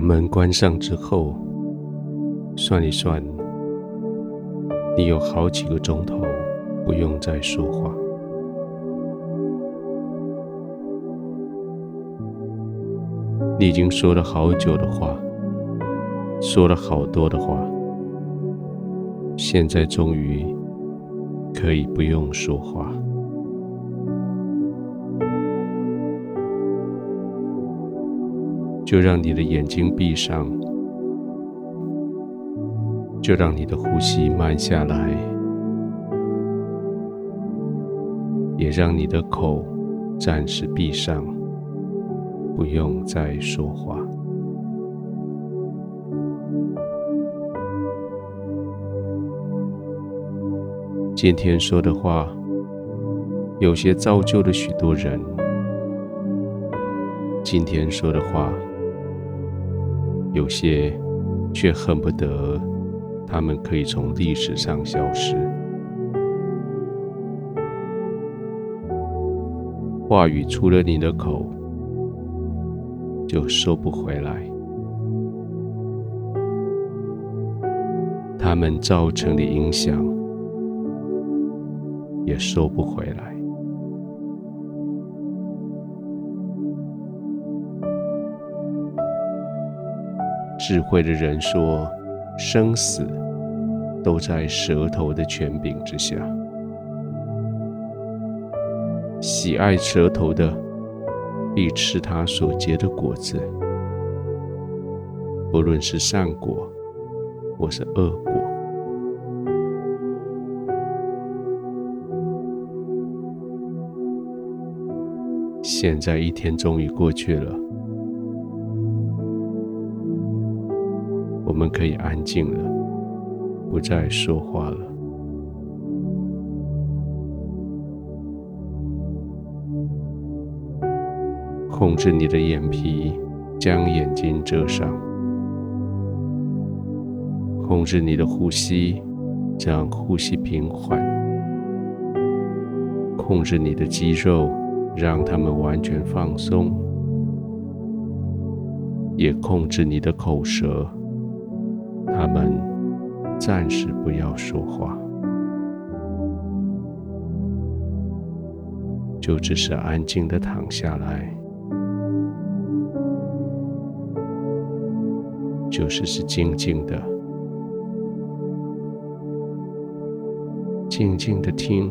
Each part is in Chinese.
把门关上之后，算一算，你有好几个钟头不用再说话。你已经说了好久的话，说了好多的话，现在终于可以不用说话。就让你的眼睛闭上，就让你的呼吸慢下来，也让你的口暂时闭上。不用再说话。今天说的话，有些造就了许多人。今天说的话，有些却恨不得他们可以从历史上消失。话语出了你的口，就收不回来，他们造成的影响也收不回来。智慧的人说：“生死都在舌头的权柄之下，喜爱舌头的。”必吃他所结的果子，不论是善果或是恶果。现在一天终于过去了，我们可以安静了，不再说话了。控制你的眼皮，将眼睛遮上；控制你的呼吸，将呼吸平缓；控制你的肌肉，让它们完全放松；也控制你的口舌，他们暂时不要说话，就只是安静的躺下来。就是是静静的，静静的听，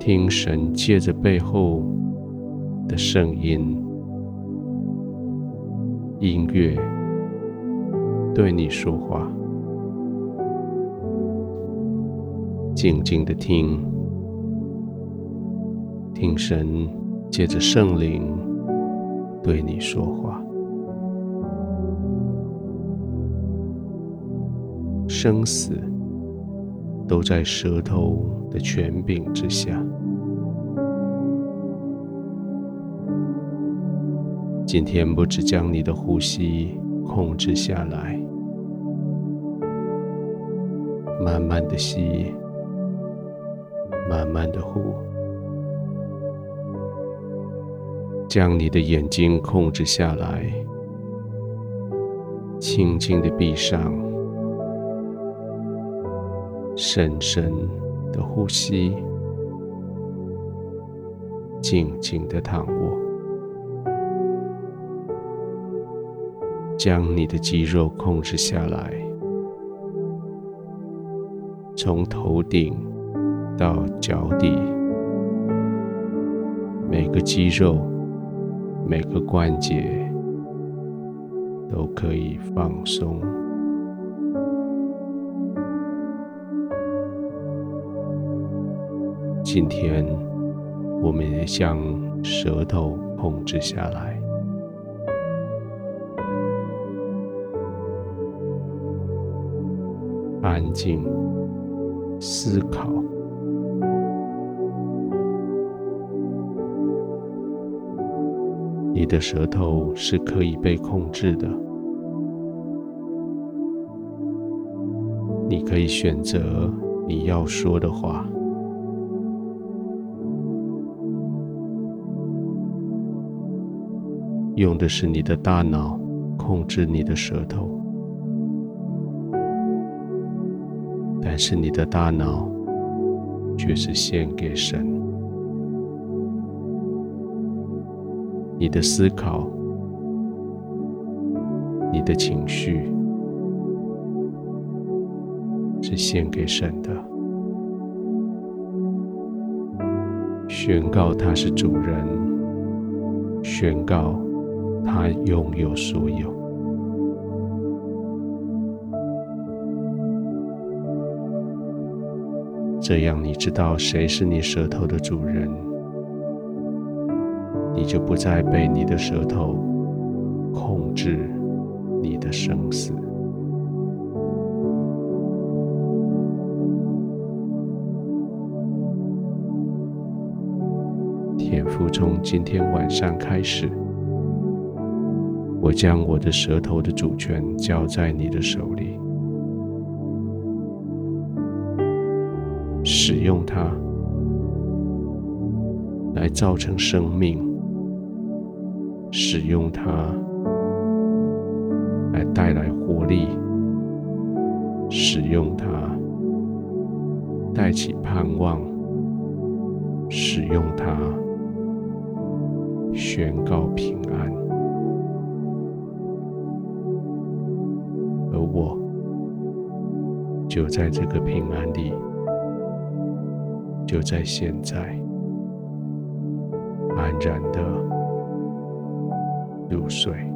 听神借着背后的声音、音乐对你说话，静静的听，听神借着圣灵。对你说话，生死都在舌头的权柄之下。今天不只将你的呼吸控制下来，慢慢的吸，慢慢的呼。将你的眼睛控制下来，轻轻的闭上，深深的呼吸，静静的躺卧，将你的肌肉控制下来，从头顶到脚底，每个肌肉。每个关节都可以放松。今天，我们也将舌头控制下来，安静思考。你的舌头是可以被控制的，你可以选择你要说的话。用的是你的大脑控制你的舌头，但是你的大脑却是献给神。你的思考，你的情绪，是献给神的。宣告他是主人，宣告他拥有所有。这样，你知道谁是你舌头的主人。你就不再被你的舌头控制你的生死。天父，从今天晚上开始，我将我的舌头的主权交在你的手里，使用它来造成生命。使用它来带来活力，使用它带起盼望，使用它宣告平安，而我就在这个平安里，就在现在安然的入睡。